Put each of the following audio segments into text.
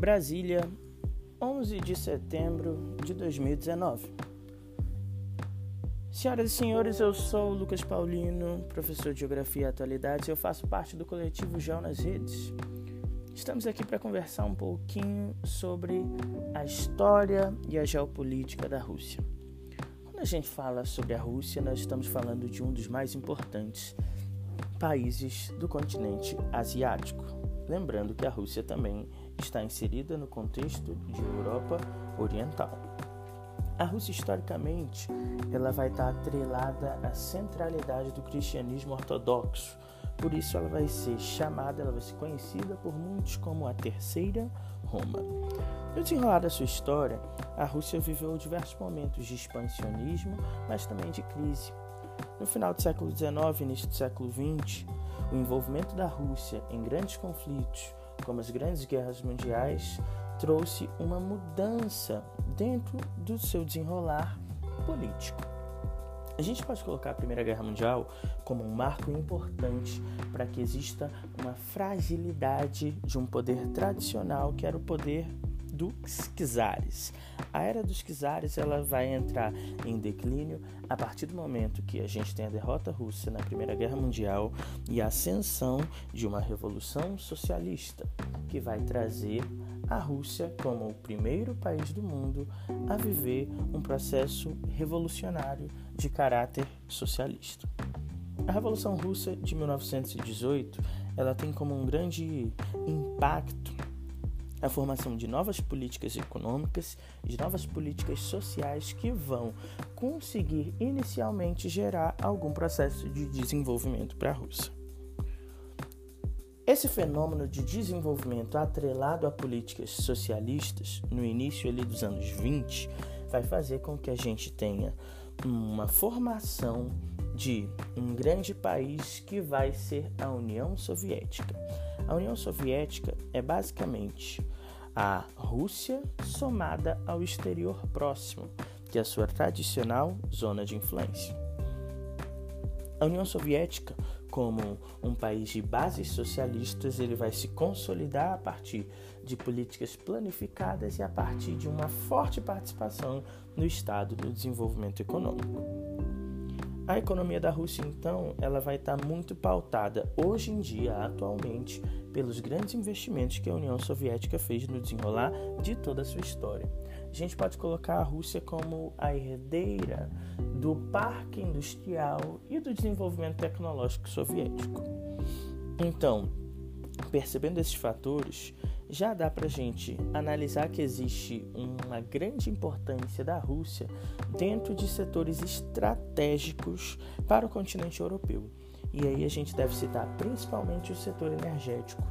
Brasília, 11 de setembro de 2019. Senhoras e senhores, eu sou o Lucas Paulino, professor de Geografia e Atualidades e eu faço parte do coletivo Geo nas Redes. Estamos aqui para conversar um pouquinho sobre a história e a geopolítica da Rússia. Quando a gente fala sobre a Rússia, nós estamos falando de um dos mais importantes países do continente asiático. Lembrando que a Rússia também está inserida no contexto de Europa Oriental. A Rússia historicamente ela vai estar atrelada à centralidade do cristianismo ortodoxo. Por isso ela vai ser chamada, ela vai ser conhecida por muitos como a Terceira Roma. No desenrolar da sua história, a Rússia viveu diversos momentos de expansionismo, mas também de crise. No final do século XIX e início do século XX, o envolvimento da Rússia em grandes conflitos, como as grandes guerras mundiais, trouxe uma mudança dentro do seu desenrolar político. A gente pode colocar a Primeira Guerra Mundial como um marco importante para que exista uma fragilidade de um poder tradicional que era o poder dos czares. A era dos czares ela vai entrar em declínio a partir do momento que a gente tem a derrota russa na Primeira Guerra Mundial e a ascensão de uma revolução socialista que vai trazer a Rússia como o primeiro país do mundo a viver um processo revolucionário de caráter socialista. A Revolução Russa de 1918, ela tem como um grande impacto a formação de novas políticas econômicas, de novas políticas sociais que vão conseguir inicialmente gerar algum processo de desenvolvimento para a Rússia. Esse fenômeno de desenvolvimento atrelado a políticas socialistas no início ali dos anos 20 vai fazer com que a gente tenha uma formação de um grande país que vai ser a União Soviética. A União Soviética é basicamente a Rússia somada ao exterior próximo, que é a sua tradicional zona de influência. A União Soviética, como um país de bases socialistas, ele vai se consolidar a partir de políticas planificadas e a partir de uma forte participação no Estado no desenvolvimento econômico. A economia da Rússia, então, ela vai estar muito pautada hoje em dia, atualmente, pelos grandes investimentos que a União Soviética fez no desenrolar de toda a sua história. A gente pode colocar a Rússia como a herdeira do parque industrial e do desenvolvimento tecnológico soviético. Então, percebendo esses fatores, já dá para gente analisar que existe uma grande importância da Rússia dentro de setores estratégicos para o continente europeu. E aí a gente deve citar principalmente o setor energético.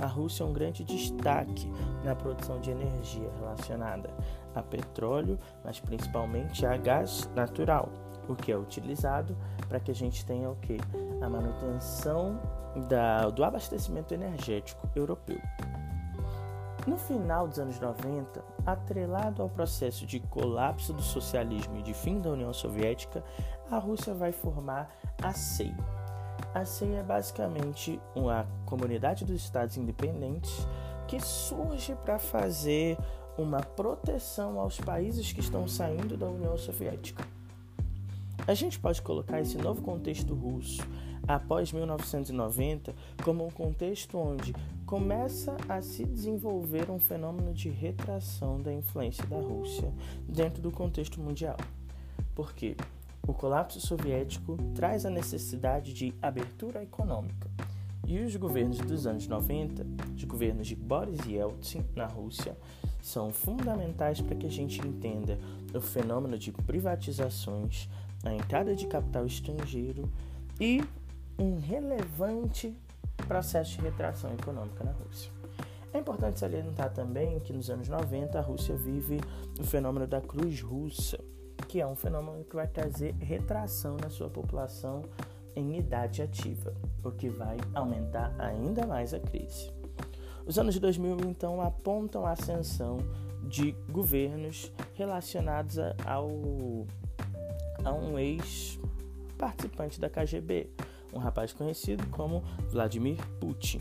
A Rússia é um grande destaque na produção de energia relacionada a petróleo, mas principalmente a gás natural, o que é utilizado para que a gente tenha o que? A manutenção da, do abastecimento energético europeu. No final dos anos 90, atrelado ao processo de colapso do socialismo e de fim da União Soviética, a Rússia vai formar a CEI. A CEI é basicamente uma comunidade dos estados independentes que surge para fazer uma proteção aos países que estão saindo da União Soviética. A gente pode colocar esse novo contexto russo após 1990 como um contexto onde começa a se desenvolver um fenômeno de retração da influência da Rússia dentro do contexto mundial. Por quê? O colapso soviético traz a necessidade de abertura econômica. E os governos dos anos 90, os governos de Boris Yeltsin na Rússia, são fundamentais para que a gente entenda o fenômeno de privatizações, a entrada de capital estrangeiro e um relevante processo de retração econômica na Rússia. É importante salientar também que nos anos 90 a Rússia vive o fenômeno da cruz russa, que é um fenômeno que vai trazer retração na sua população em idade ativa, o que vai aumentar ainda mais a crise. Os anos de 2000 então apontam a ascensão de governos relacionados ao, a um ex-participante da KGB, um rapaz conhecido como Vladimir Putin.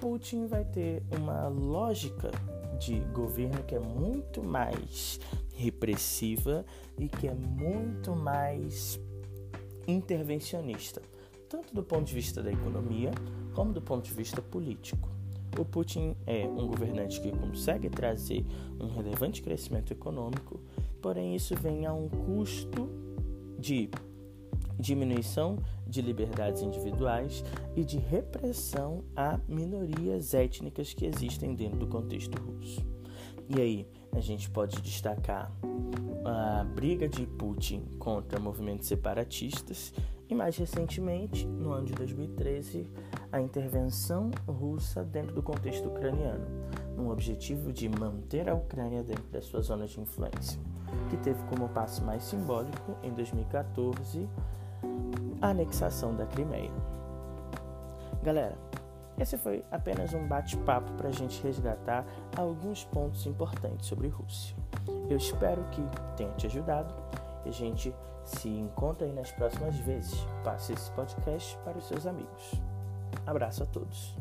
Putin vai ter uma lógica de governo que é muito mais repressiva e que é muito mais intervencionista, tanto do ponto de vista da economia como do ponto de vista político. O Putin é um governante que consegue trazer um relevante crescimento econômico, porém isso vem a um custo de diminuição de liberdades individuais e de repressão a minorias étnicas que existem dentro do contexto russo. E aí, a gente pode destacar a briga de Putin contra movimentos separatistas e, mais recentemente, no ano de 2013, a intervenção russa dentro do contexto ucraniano, no objetivo de manter a Ucrânia dentro das suas zonas de influência, que teve como passo mais simbólico, em 2014, a anexação da Crimeia. Galera, esse foi apenas um bate-papo para a gente resgatar alguns pontos importantes sobre Rússia. Eu espero que tenha te ajudado a gente se encontra aí nas próximas vezes. Passe esse podcast para os seus amigos. Abraço a todos.